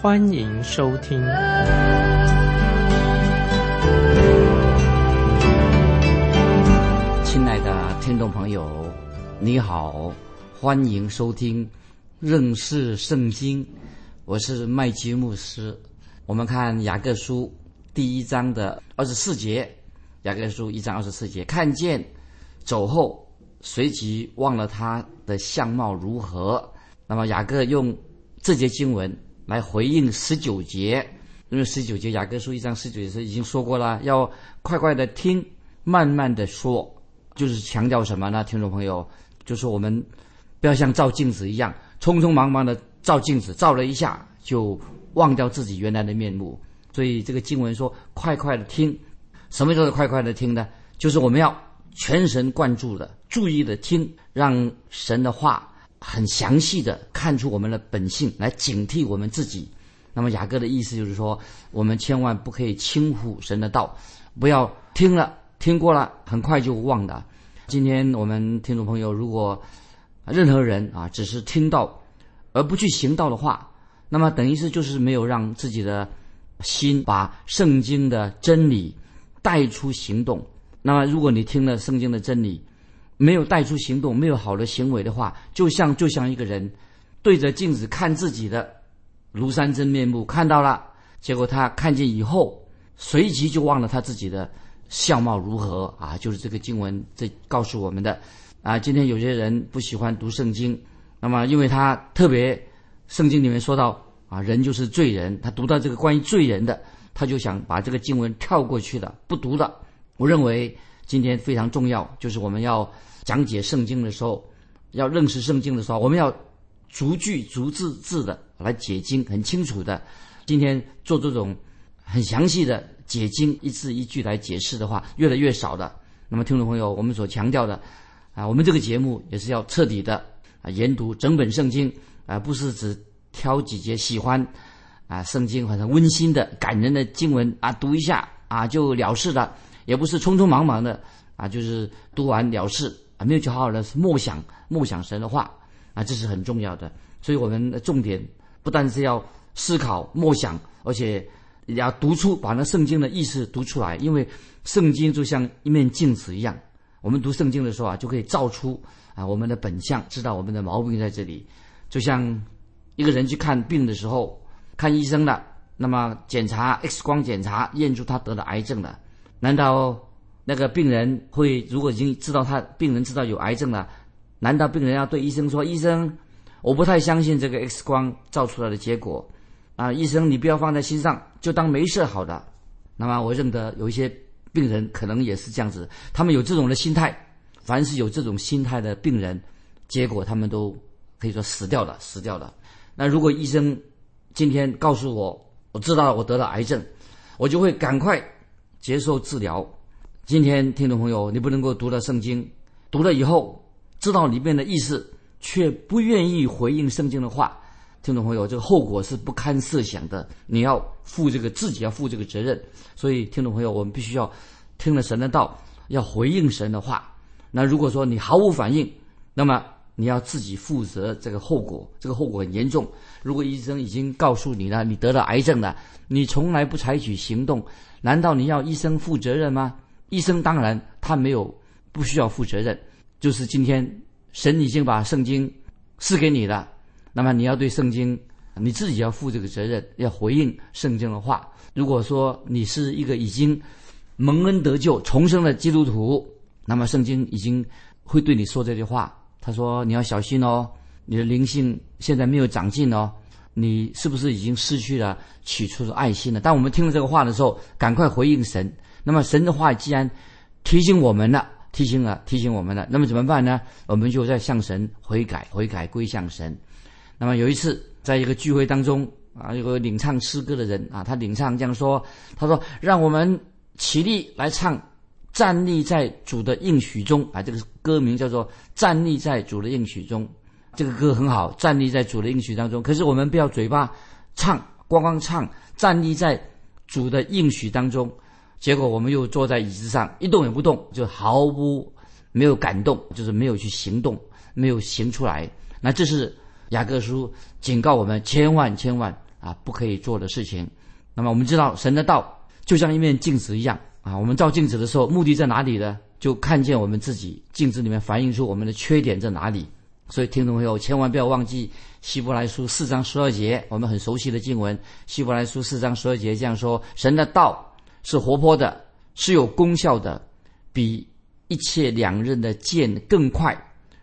欢迎收听。亲爱的听众朋友，你好，欢迎收听认识圣经。我是麦基牧师。我们看雅各书第一章的二十四节。雅各书一章二十四节，看见走后，随即忘了他的相貌如何。那么雅各用这节经文来回应十九节，因为十九节雅各书一章十九节已经说过了，要快快的听，慢慢的说，就是强调什么呢？听众朋友，就是我们不要像照镜子一样，匆匆忙忙的照镜子，照了一下就忘掉自己原来的面目。所以这个经文说，快快的听。什么叫做快快的听呢？就是我们要全神贯注的、注意的听，让神的话很详细的看出我们的本性，来警惕我们自己。那么雅各的意思就是说，我们千万不可以轻忽神的道，不要听了、听过了，很快就忘了。今天我们听众朋友，如果任何人啊，只是听到而不去行道的话，那么等于是就是没有让自己的心把圣经的真理。带出行动。那么，如果你听了圣经的真理，没有带出行动，没有好的行为的话，就像就像一个人对着镜子看自己的庐山真面目，看到了，结果他看见以后，随即就忘了他自己的相貌如何啊！就是这个经文这告诉我们的啊。今天有些人不喜欢读圣经，那么因为他特别圣经里面说到啊，人就是罪人，他读到这个关于罪人的。他就想把这个经文跳过去了，不读了。我认为今天非常重要，就是我们要讲解圣经的时候，要认识圣经的时候，我们要逐句逐字字的来解经，很清楚的。今天做这种很详细的解经，一字一句来解释的话，越来越少的。那么，听众朋友，我们所强调的啊，我们这个节目也是要彻底的啊研读整本圣经啊，不是只挑几节喜欢。啊，圣经或者温馨的、感人的经文啊，读一下啊就了事了，也不是匆匆忙忙的啊，就是读完了事啊，没有去好好的默想、默想神的话啊，这是很重要的。所以我们的重点不但是要思考、默想，而且也要读出把那圣经的意思读出来，因为圣经就像一面镜子一样，我们读圣经的时候啊，就可以照出啊我们的本相，知道我们的毛病在这里。就像一个人去看病的时候。看医生了，那么检查 X 光检查验出他得了癌症了，难道那个病人会如果已经知道他病人知道有癌症了，难道病人要对医生说：“医生，我不太相信这个 X 光照出来的结果，啊，医生你不要放在心上，就当没事好的。”那么我认得有一些病人可能也是这样子，他们有这种的心态，凡是有这种心态的病人，结果他们都可以说死掉了，死掉了。那如果医生，今天告诉我，我知道了我得了癌症，我就会赶快接受治疗。今天听众朋友，你不能够读了圣经，读了以后知道里面的意思，却不愿意回应圣经的话，听众朋友，这个后果是不堪设想的。你要负这个自己要负这个责任。所以，听众朋友，我们必须要听了神的道，要回应神的话。那如果说你毫无反应，那么。你要自己负责这个后果，这个后果很严重。如果医生已经告诉你了，你得了癌症了，你从来不采取行动，难道你要医生负责任吗？医生当然他没有不需要负责任，就是今天神已经把圣经赐给你了，那么你要对圣经你自己要负这个责任，要回应圣经的话。如果说你是一个已经蒙恩得救重生的基督徒，那么圣经已经会对你说这句话。他说：“你要小心哦，你的灵性现在没有长进哦，你是不是已经失去了起初的爱心了？”当我们听了这个话的时候，赶快回应神。那么神的话既然提醒我们了，提醒了，提醒我们了，那么怎么办呢？我们就在向神悔改，悔改归向神。那么有一次，在一个聚会当中，啊，有个领唱诗歌的人啊，他领唱这样说：“他说，让我们起立来唱，站立在主的应许中啊。这个歌名叫做《站立在主的应许中》。这个歌很好，站立在主的应许当中。可是我们不要嘴巴唱，光光唱，站立在主的应许当中。结果我们又坐在椅子上一动也不动，就毫无没有感动，就是没有去行动，没有行出来。那这是雅各书警告我们千万千万。”啊，不可以做的事情。那么我们知道，神的道就像一面镜子一样啊。我们照镜子的时候，目的在哪里呢？就看见我们自己，镜子里面反映出我们的缺点在哪里。所以，听众朋友千万不要忘记《希伯来书》四章十二节，我们很熟悉的经文。《希伯来书》四章十二节这样说：神的道是活泼的，是有功效的，比一切两刃的剑更快，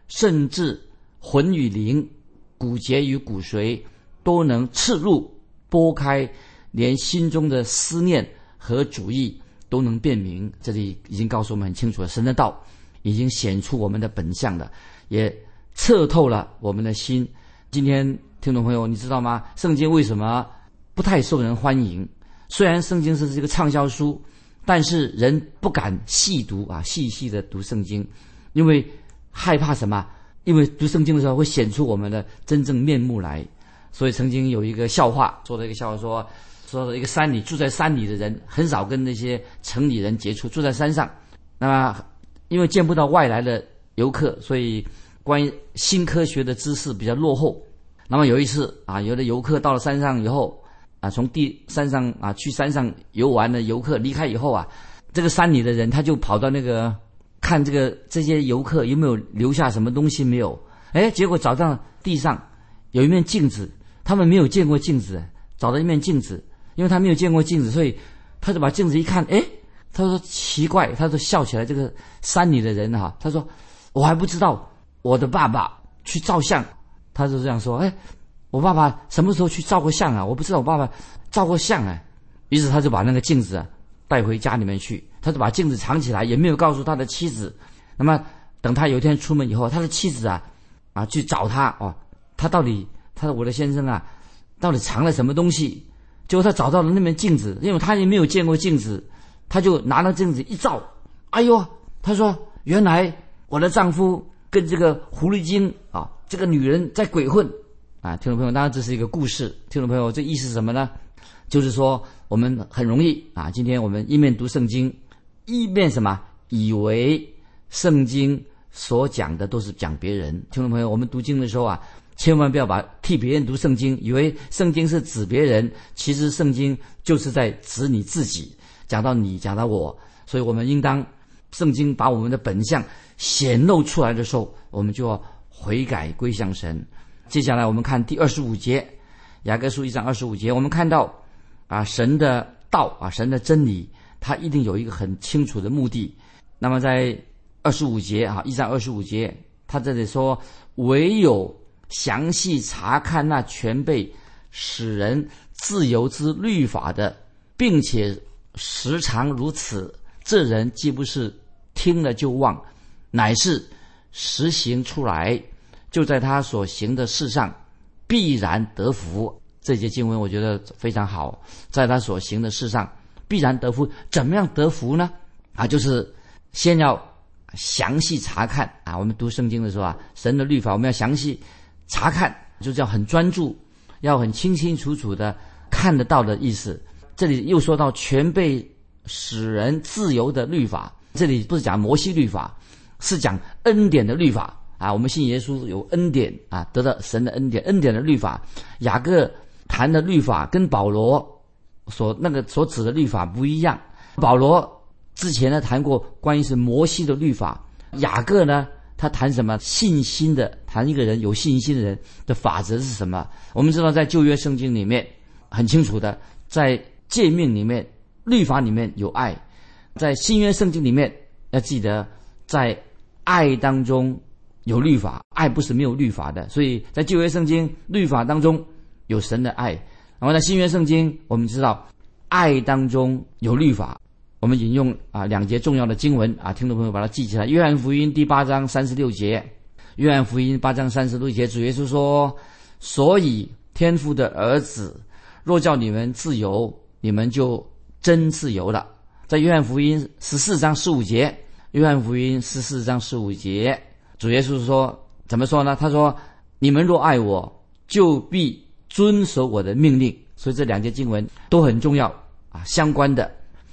甚至魂与灵、骨节与骨髓。都能刺入、拨开，连心中的思念和主意都能辨明。这里已经告诉我们很清楚了，神的道已经显出我们的本相了，也测透了我们的心。今天听众朋友，你知道吗？圣经为什么不太受人欢迎？虽然圣经是这个畅销书，但是人不敢细读啊，细细的读圣经，因为害怕什么？因为读圣经的时候会显出我们的真正面目来。所以曾经有一个笑话，说了一个笑话说，说一个山里住在山里的人很少跟那些城里人接触，住在山上，那么因为见不到外来的游客，所以关于新科学的知识比较落后。那么有一次啊，有的游客到了山上以后啊，从地山上啊去山上游玩的游客离开以后啊，这个山里的人他就跑到那个看这个这些游客有没有留下什么东西没有？哎，结果找到地上有一面镜子。他们没有见过镜子，找到一面镜子，因为他没有见过镜子，所以他就把镜子一看，哎，他说奇怪，他说笑起来。这个山里的人哈，他说我还不知道我的爸爸去照相，他就这样说，哎，我爸爸什么时候去照过相啊？我不知道我爸爸照过相啊。于是他就把那个镜子啊带回家里面去，他就把镜子藏起来，也没有告诉他的妻子。那么等他有一天出门以后，他的妻子啊啊去找他哦，他到底。他说：“我的先生啊，到底藏了什么东西？”结果他找到了那面镜子，因为他也没有见过镜子，他就拿了镜子一照，哎呦！他说：“原来我的丈夫跟这个狐狸精啊，这个女人在鬼混啊！”听众朋友，当然这是一个故事。听众朋友，这意思是什么呢？就是说我们很容易啊，今天我们一面读圣经，一面什么，以为圣经所讲的都是讲别人。听众朋友，我们读经的时候啊。千万不要把替别人读圣经，以为圣经是指别人，其实圣经就是在指你自己。讲到你，讲到我，所以我们应当圣经把我们的本相显露出来的时候，我们就要悔改归向神。接下来我们看第二十五节，雅各书一章二十五节，我们看到啊，神的道啊，神的真理，它一定有一个很清楚的目的。那么在二十五节啊，一章二十五节，他这里说唯有。详细查看那全被使人自由之律法的，并且时常如此，这人既不是听了就忘，乃是实行出来，就在他所行的事上必然得福。这节经文我觉得非常好，在他所行的事上必然得福。怎么样得福呢？啊，就是先要详细查看啊。我们读圣经的时候啊，神的律法我们要详细。查看就叫很专注，要很清清楚楚的看得到的意思。这里又说到全被使人自由的律法，这里不是讲摩西律法，是讲恩典的律法啊。我们信耶稣有恩典啊，得到神的恩典，恩典的律法。雅各谈的律法跟保罗所那个所指的律法不一样。保罗之前呢谈过关于是摩西的律法，雅各呢。他谈什么信心的？谈一个人有信心的人的法则是什么？我们知道，在旧约圣经里面很清楚的，在诫命里面、律法里面有爱；在新约圣经里面要记得，在爱当中有律法，爱不是没有律法的。所以在旧约圣经律法当中有神的爱，然后在新约圣经我们知道爱当中有律法。我们引用啊两节重要的经文啊，听众朋友把它记起来。约翰福音第八章三十六节，约翰福音八章三十六节，主耶稣说：“所以天父的儿子若叫你们自由，你们就真自由了。在约翰福音十四章十五节，约翰福音十四章十五节，主耶稣说：“怎么说呢？他说：你们若爱我，就必遵守我的命令。所以这两节经文都很重要啊，相关的。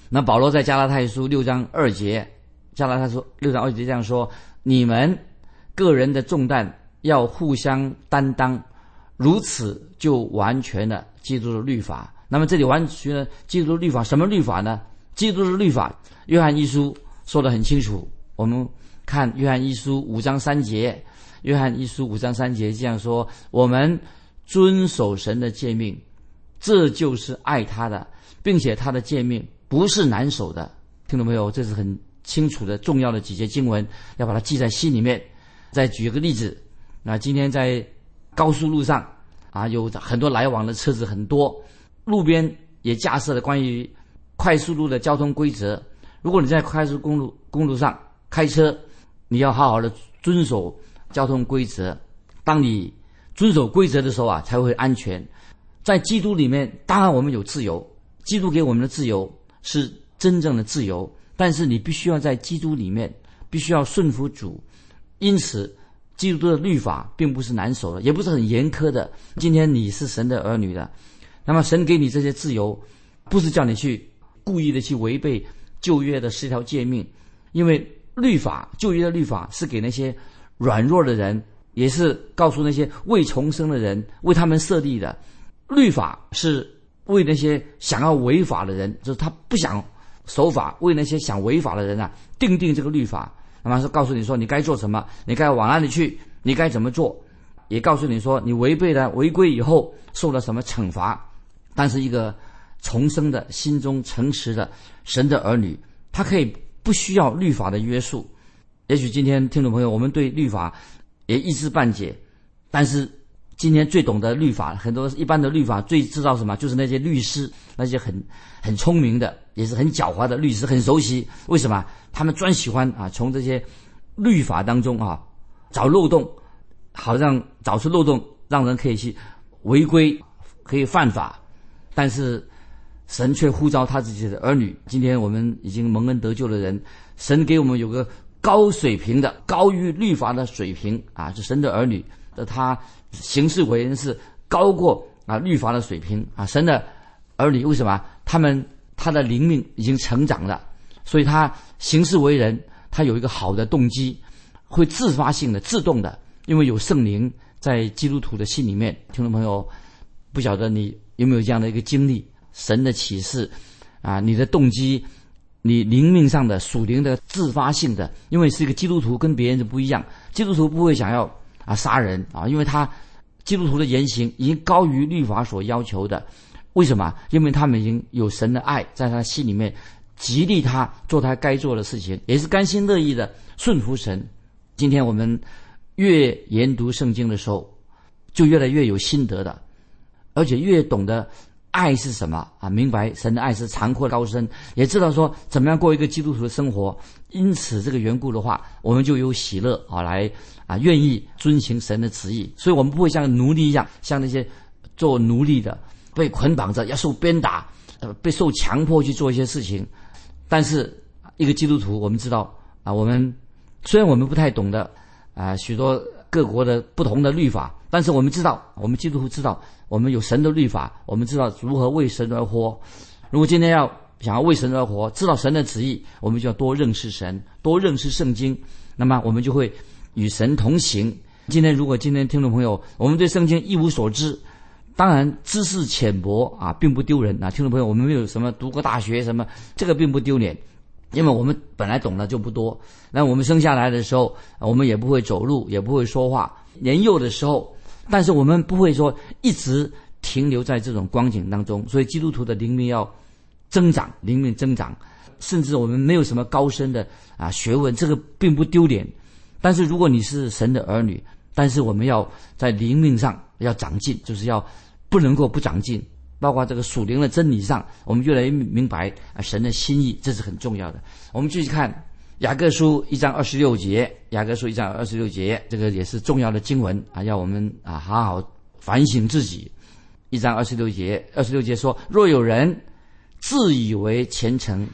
那保罗在加拉太书六章二节，加拉太书六章二节这样说：你们个人的重担要互相担当，如此就完全了基督的律法。那么这里完全了基督的律法，什么律法呢？基督的律法，约翰一书说得很清楚。我们看约翰一书五章三节，约翰一书五章三节这样说：我们遵守神的诫命，这就是爱他的，并且他的诫命不是难守的。听懂没有？这是很清楚的、重要的几节经文，要把它记在心里面。再举一个例子，那今天在高速路上啊，有很多来往的车子很多，路边也架设了关于快速路的交通规则。如果你在快速公路公路上开车，你要好好的遵守交通规则。当你遵守规则的时候啊，才会安全。在基督里面，当然我们有自由，基督给我们的自由是真正的自由。但是你必须要在基督里面，必须要顺服主。因此，基督的律法并不是难守的，也不是很严苛的。今天你是神的儿女的，那么神给你这些自由，不是叫你去故意的去违背旧约的十条诫命，因为律法旧约的律法是给那些软弱的人，也是告诉那些未重生的人，为他们设立的。律法是为那些想要违法的人，就是他不想守法，为那些想违法的人啊，定定这个律法。那么是告诉你说你该做什么，你该往哪里去，你该怎么做，也告诉你说你违背了违规以后受了什么惩罚。但是一个重生的心中诚实的神的儿女，他可以不需要律法的约束。也许今天听众朋友，我们对律法也一知半解，但是。今天最懂得律法，很多一般的律法最知道什么？就是那些律师，那些很很聪明的，也是很狡猾的律师，很熟悉。为什么？他们专喜欢啊，从这些律法当中啊找漏洞，好让找出漏洞，让人可以去违规，可以犯法。但是神却呼召他自己的儿女。今天我们已经蒙恩得救的人，神给我们有个高水平的、高于律法的水平啊，是神的儿女的他。行事为人是高过啊律法的水平啊，神的儿女为什么？他们他的灵命已经成长了，所以他行事为人，他有一个好的动机，会自发性的、自动的，因为有圣灵在基督徒的心里面。听众朋友，不晓得你有没有这样的一个经历？神的启示啊，你的动机，你灵命上的属灵的自发性的，因为是一个基督徒，跟别人就不一样，基督徒不会想要。啊，杀人啊！因为他基督徒的言行已经高于律法所要求的，为什么？因为他们已经有神的爱在他心里面，激励他做他该做的事情，也是甘心乐意的顺服神。今天我们越研读圣经的时候，就越来越有心得的，而且越懂得。爱是什么啊？明白神的爱是长阔高深，也知道说怎么样过一个基督徒的生活。因此这个缘故的话，我们就有喜乐啊，来啊愿意遵行神的旨意。所以我们不会像奴隶一样，像那些做奴隶的被捆绑着要受鞭打，呃，被受强迫去做一些事情。但是一个基督徒，我们知道啊，我们虽然我们不太懂得啊许多各国的不同的律法。但是我们知道，我们基督徒知道，我们有神的律法，我们知道如何为神而活。如果今天要想要为神而活，知道神的旨意，我们就要多认识神，多认识圣经。那么我们就会与神同行。今天如果今天听众朋友，我们对圣经一无所知，当然知识浅薄啊，并不丢人啊。听众朋友，我们没有什么读过大学什么，这个并不丢脸，因为我们本来懂得就不多。那我们生下来的时候，我们也不会走路，也不会说话。年幼的时候。但是我们不会说一直停留在这种光景当中，所以基督徒的灵命要增长，灵命增长，甚至我们没有什么高深的啊学问，这个并不丢脸。但是如果你是神的儿女，但是我们要在灵命上要长进，就是要不能够不长进，包括这个属灵的真理上，我们越来越明白啊神的心意，这是很重要的。我们继续看。雅各书一章二十六节，雅各书一章二十六节，这个也是重要的经文啊，要我们啊好好反省自己。一章二十六节，二十六节说：若有人自以为虔诚，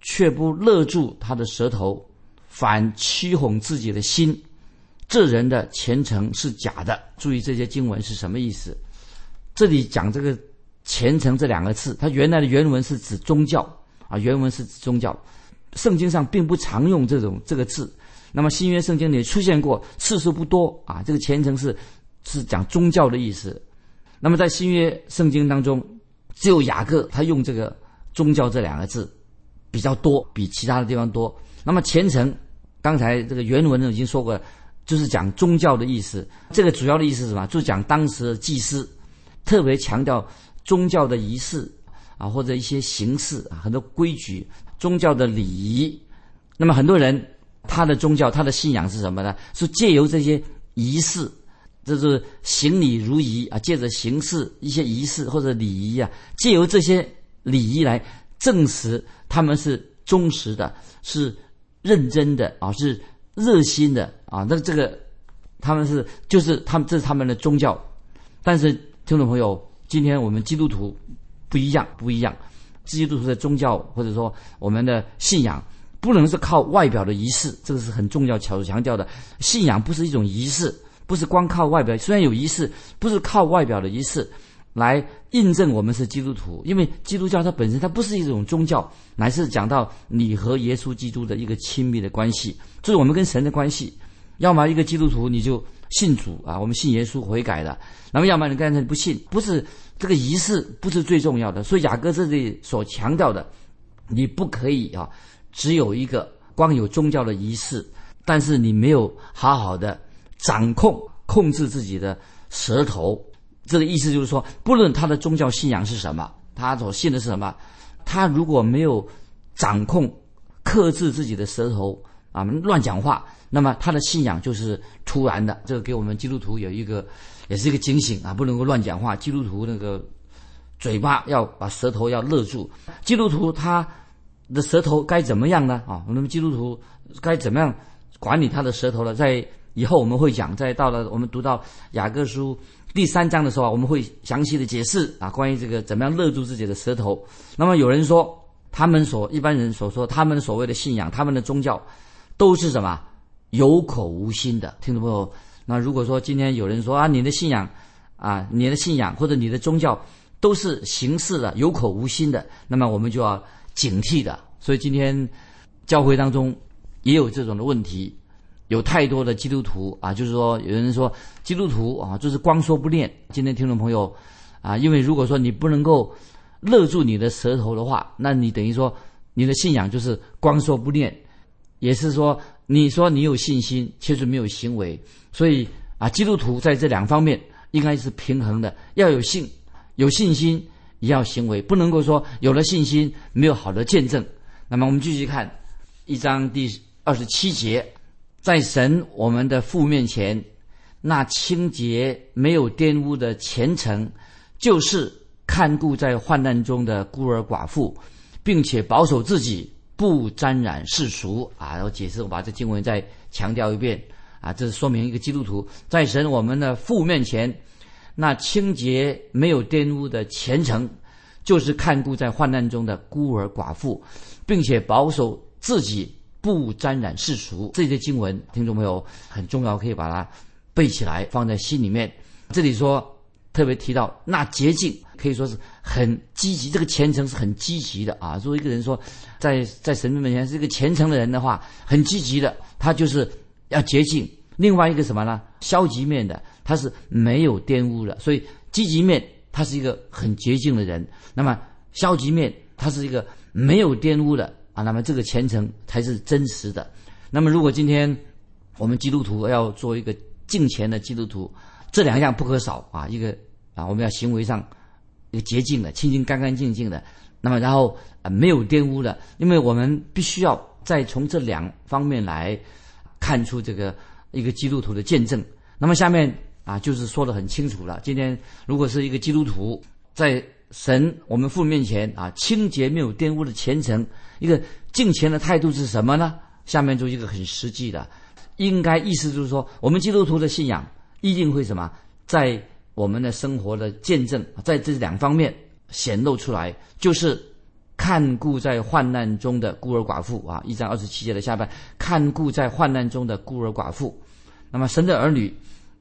却不勒住他的舌头，反欺哄自己的心，这人的虔诚是假的。注意这些经文是什么意思？这里讲这个“虔诚”这两个字，它原来的原文是指宗教啊，原文是指宗教。圣经上并不常用这种这个字，那么新约圣经里出现过，次数不多啊。这个虔诚是是讲宗教的意思。那么在新约圣经当中，只有雅各他用这个宗教这两个字比较多，比其他的地方多。那么虔诚，刚才这个原文已经说过，就是讲宗教的意思。这个主要的意思是什么？就讲当时的祭司特别强调宗教的仪式啊，或者一些形式啊，很多规矩。宗教的礼仪，那么很多人他的宗教他的信仰是什么呢？是借由这些仪式，这是行礼如仪啊，借着形式一些仪式或者礼仪啊，借由这些礼仪来证实他们是忠实的，是认真的啊，是热心的啊。那这个他们是就是他们这是他们的宗教，但是听众朋友，今天我们基督徒不一样，不一样。基督徒的宗教或者说我们的信仰，不能是靠外表的仪式，这个是很重要、强强调的。信仰不是一种仪式，不是光靠外表。虽然有仪式，不是靠外表的仪式来印证我们是基督徒。因为基督教它本身它不是一种宗教，乃是讲到你和耶稣基督的一个亲密的关系，这是我们跟神的关系。要么一个基督徒你就信主啊，我们信耶稣悔改的；那么要么你刚才不信，不是。这个仪式不是最重要的，所以雅各这里所强调的，你不可以啊，只有一个光有宗教的仪式，但是你没有好好的掌控控制自己的舌头。这个意思就是说，不论他的宗教信仰是什么，他所信的是什么，他如果没有掌控克制自己的舌头啊，乱讲话，那么他的信仰就是突然的。这个给我们基督徒有一个。也是一个警醒啊，不能够乱讲话。基督徒那个嘴巴要把舌头要勒住。基督徒他的舌头该怎么样呢？啊，那么基督徒该怎么样管理他的舌头呢？在以后我们会讲，在到了我们读到雅各书第三章的时候，我们会详细的解释啊，关于这个怎么样勒住自己的舌头。那么有人说，他们所一般人所说，他们所谓的信仰，他们的宗教都是什么有口无心的，听众朋友？那如果说今天有人说啊，你的信仰，啊，你的信仰或者你的宗教都是形式的、有口无心的，那么我们就要警惕的。所以今天教会当中也有这种的问题，有太多的基督徒啊，就是说有人说基督徒啊，就是光说不练。今天听众朋友啊，因为如果说你不能够勒住你的舌头的话，那你等于说你的信仰就是光说不练，也是说。你说你有信心，其实没有行为，所以啊，基督徒在这两方面应该是平衡的，要有信，有信心也要行为，不能够说有了信心没有好的见证。那么我们继续看一章第二十七节，在神我们的父面前，那清洁没有玷污的虔诚，就是看顾在患难中的孤儿寡妇，并且保守自己。不沾染世俗啊！我解释，我把这经文再强调一遍啊！这是说明一个基督徒在神我们的父面前，那清洁没有玷污的虔诚，就是看顾在患难中的孤儿寡妇，并且保守自己不沾染世俗。这些经文，听众朋友很重要，可以把它背起来，放在心里面。这里说特别提到那洁净。可以说是很积极，这个虔诚是很积极的啊。如果一个人说，在在神面前是一个虔诚的人的话，很积极的，他就是要洁净。另外一个什么呢？消极面的，他是没有玷污的。所以积极面，他是一个很洁净的人；那么消极面，他是一个没有玷污的啊。那么这个虔诚才是真实的。那么如果今天我们基督徒要做一个敬虔的基督徒，这两样不可少啊。一个啊，我们要行为上。一个洁净的、清清干干净净的，那么然后啊没有玷污的，因为我们必须要再从这两方面来看出这个一个基督徒的见证。那么下面啊就是说的很清楚了。今天如果是一个基督徒在神我们父面前啊清洁没有玷污的虔诚，一个敬虔的态度是什么呢？下面就一个很实际的，应该意思就是说，我们基督徒的信仰一定会什么在我们的生活的见证，在这两方面显露出来，就是看顾在患难中的孤儿寡妇啊，一章二十七节的下半，看顾在患难中的孤儿寡妇。那么神的儿女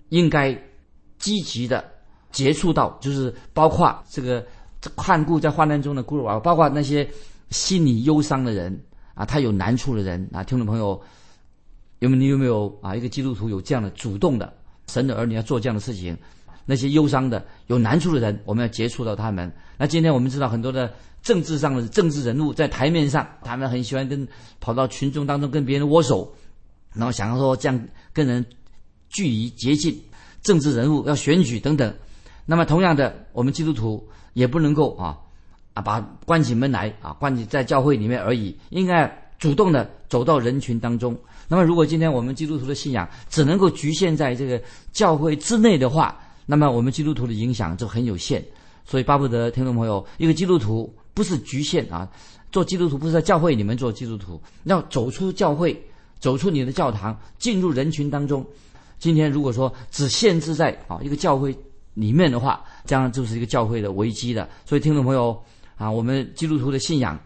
应该积极的接触到，就是包括这个看顾在患难中的孤儿寡妇，包括那些心里忧伤的人啊，他有难处的人啊，听众朋友，有没有你有没有啊？一个基督徒有这样的主动的神的儿女要做这样的事情，那些忧伤的有难处的人，我们要接触到他们。那今天我们知道很多的政治上的政治人物在台面上，他们很喜欢跟跑到群众当中跟别人握手，然后想要说这样跟人。距离接近政治人物要选举等等，那么同样的，我们基督徒也不能够啊啊把关起门来啊关起在教会里面而已，应该主动的走到人群当中。那么如果今天我们基督徒的信仰只能够局限在这个教会之内的话，那么我们基督徒的影响就很有限。所以巴不得听众朋友，一个基督徒不是局限啊，做基督徒不是在教会里面做基督徒，要走出教会，走出你的教堂，进入人群当中。今天如果说只限制在啊一个教会里面的话，这样就是一个教会的危机的。所以听众朋友啊，我们基督徒的信仰，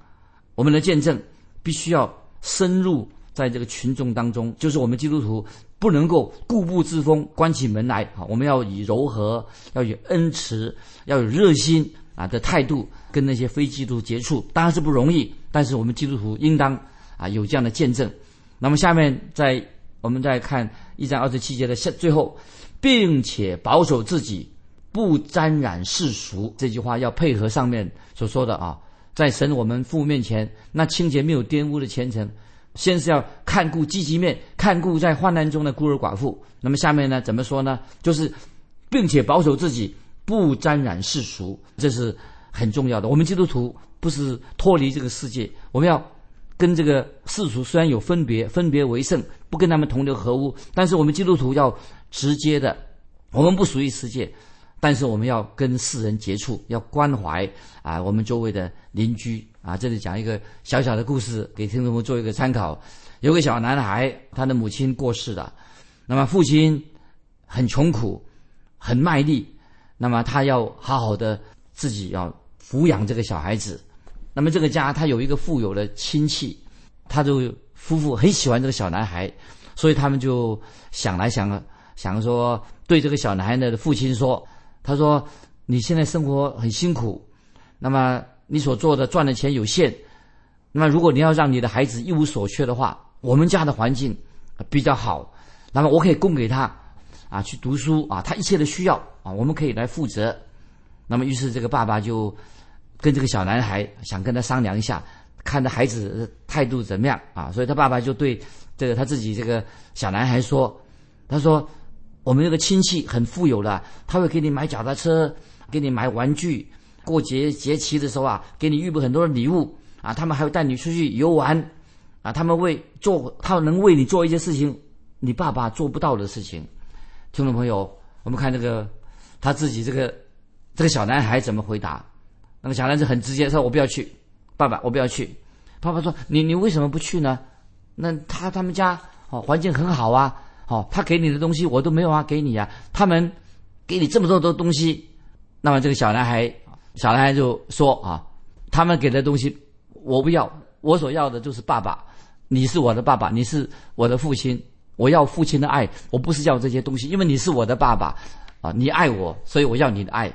我们的见证，必须要深入在这个群众当中。就是我们基督徒不能够固步自封，关起门来啊，我们要以柔和、要有恩慈、要有热心啊的态度跟那些非基督徒接触。当然是不容易，但是我们基督徒应当啊有这样的见证。那么下面在。我们再看一章二十七节的下最后，并且保守自己不沾染世俗这句话要配合上面所说的啊，在神我们父面前那清洁没有玷污的虔诚，先是要看顾积极面，看顾在患难中的孤儿寡妇。那么下面呢怎么说呢？就是并且保守自己不沾染世俗，这是很重要的。我们基督徒不是脱离这个世界，我们要。跟这个世俗虽然有分别，分别为圣，不跟他们同流合污，但是我们基督徒要直接的，我们不属于世界，但是我们要跟世人接触，要关怀啊，我们周围的邻居啊。这里讲一个小小的故事，给听众们做一个参考。有个小男孩，他的母亲过世了，那么父亲很穷苦，很卖力，那么他要好好的自己要抚养这个小孩子。那么这个家他有一个富有的亲戚，他就夫妇很喜欢这个小男孩，所以他们就想来想想说，对这个小男孩的父亲说：“他说你现在生活很辛苦，那么你所做的赚的钱有限，那么如果你要让你的孩子一无所缺的话，我们家的环境比较好，那么我可以供给他啊去读书啊，他一切的需要啊，我们可以来负责。那么于是这个爸爸就。”跟这个小男孩想跟他商量一下，看着孩子态度怎么样啊？所以他爸爸就对这个他自己这个小男孩说：“他说我们那个亲戚很富有的，他会给你买脚踏车，给你买玩具，过节节期的时候啊，给你预备很多的礼物啊。他们还会带你出去游玩啊。他们为做，他能为你做一些事情，你爸爸做不到的事情。听众朋友，我们看这个他自己这个这个小男孩怎么回答？”那个小男子很直接说：“我不要去，爸爸，我不要去。”爸爸说：“你你为什么不去呢？那他他们家哦环境很好啊，哦他给你的东西我都没有啊给你啊，他们给你这么多的东西，那么这个小男孩小男孩就说啊，他们给的东西我不要，我所要的就是爸爸，你是我的爸爸，你是我的父亲，我要父亲的爱，我不是要这些东西，因为你是我的爸爸啊，你爱我，所以我要你的爱。”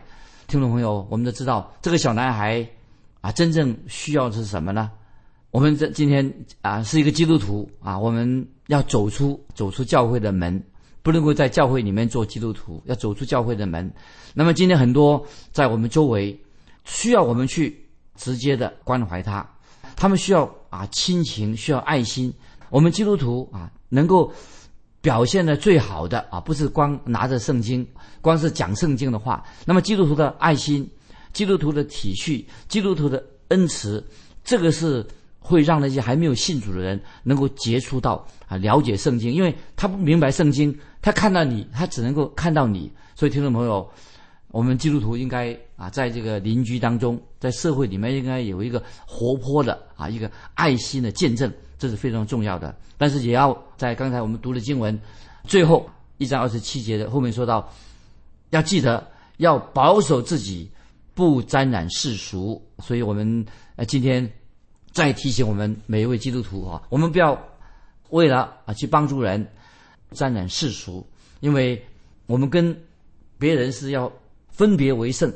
听众朋友，我们都知道这个小男孩啊，真正需要的是什么呢？我们这今天啊是一个基督徒啊，我们要走出走出教会的门，不能够在教会里面做基督徒，要走出教会的门。那么今天很多在我们周围需要我们去直接的关怀他，他们需要啊亲情，需要爱心。我们基督徒啊能够。表现的最好的啊，不是光拿着圣经，光是讲圣经的话。那么基督徒的爱心、基督徒的体恤、基督徒的恩慈，这个是会让那些还没有信主的人能够接触到啊，了解圣经，因为他不明白圣经，他看到你，他只能够看到你。所以听众朋友，我们基督徒应该啊，在这个邻居当中，在社会里面应该有一个活泼的啊，一个爱心的见证。这是非常重要的，但是也要在刚才我们读的经文最后一章二十七节的后面说到，要记得要保守自己，不沾染世俗。所以，我们呃今天再提醒我们每一位基督徒啊，我们不要为了啊去帮助人沾染世俗，因为我们跟别人是要分别为圣，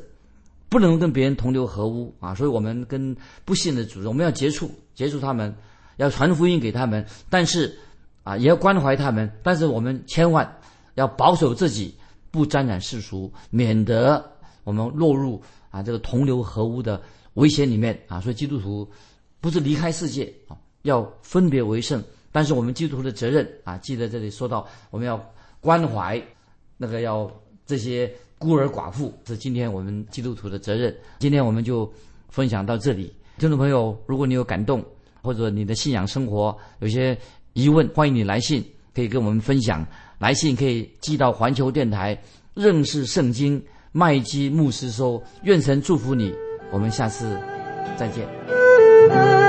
不能跟别人同流合污啊。所以我们跟不信的主人，我们要接触接触他们，要传福音给他们，但是啊也要关怀他们，但是我们千万要保守自己。不沾染世俗，免得我们落入啊这个同流合污的危险里面啊。所以基督徒不是离开世界啊，要分别为圣。但是我们基督徒的责任啊，记得这里说到我们要关怀那个要这些孤儿寡妇，是今天我们基督徒的责任。今天我们就分享到这里，听众朋友，如果你有感动或者你的信仰生活有些疑问，欢迎你来信，可以跟我们分享。来信可以寄到环球电台认识圣经麦基牧师收，愿神祝福你，我们下次再见。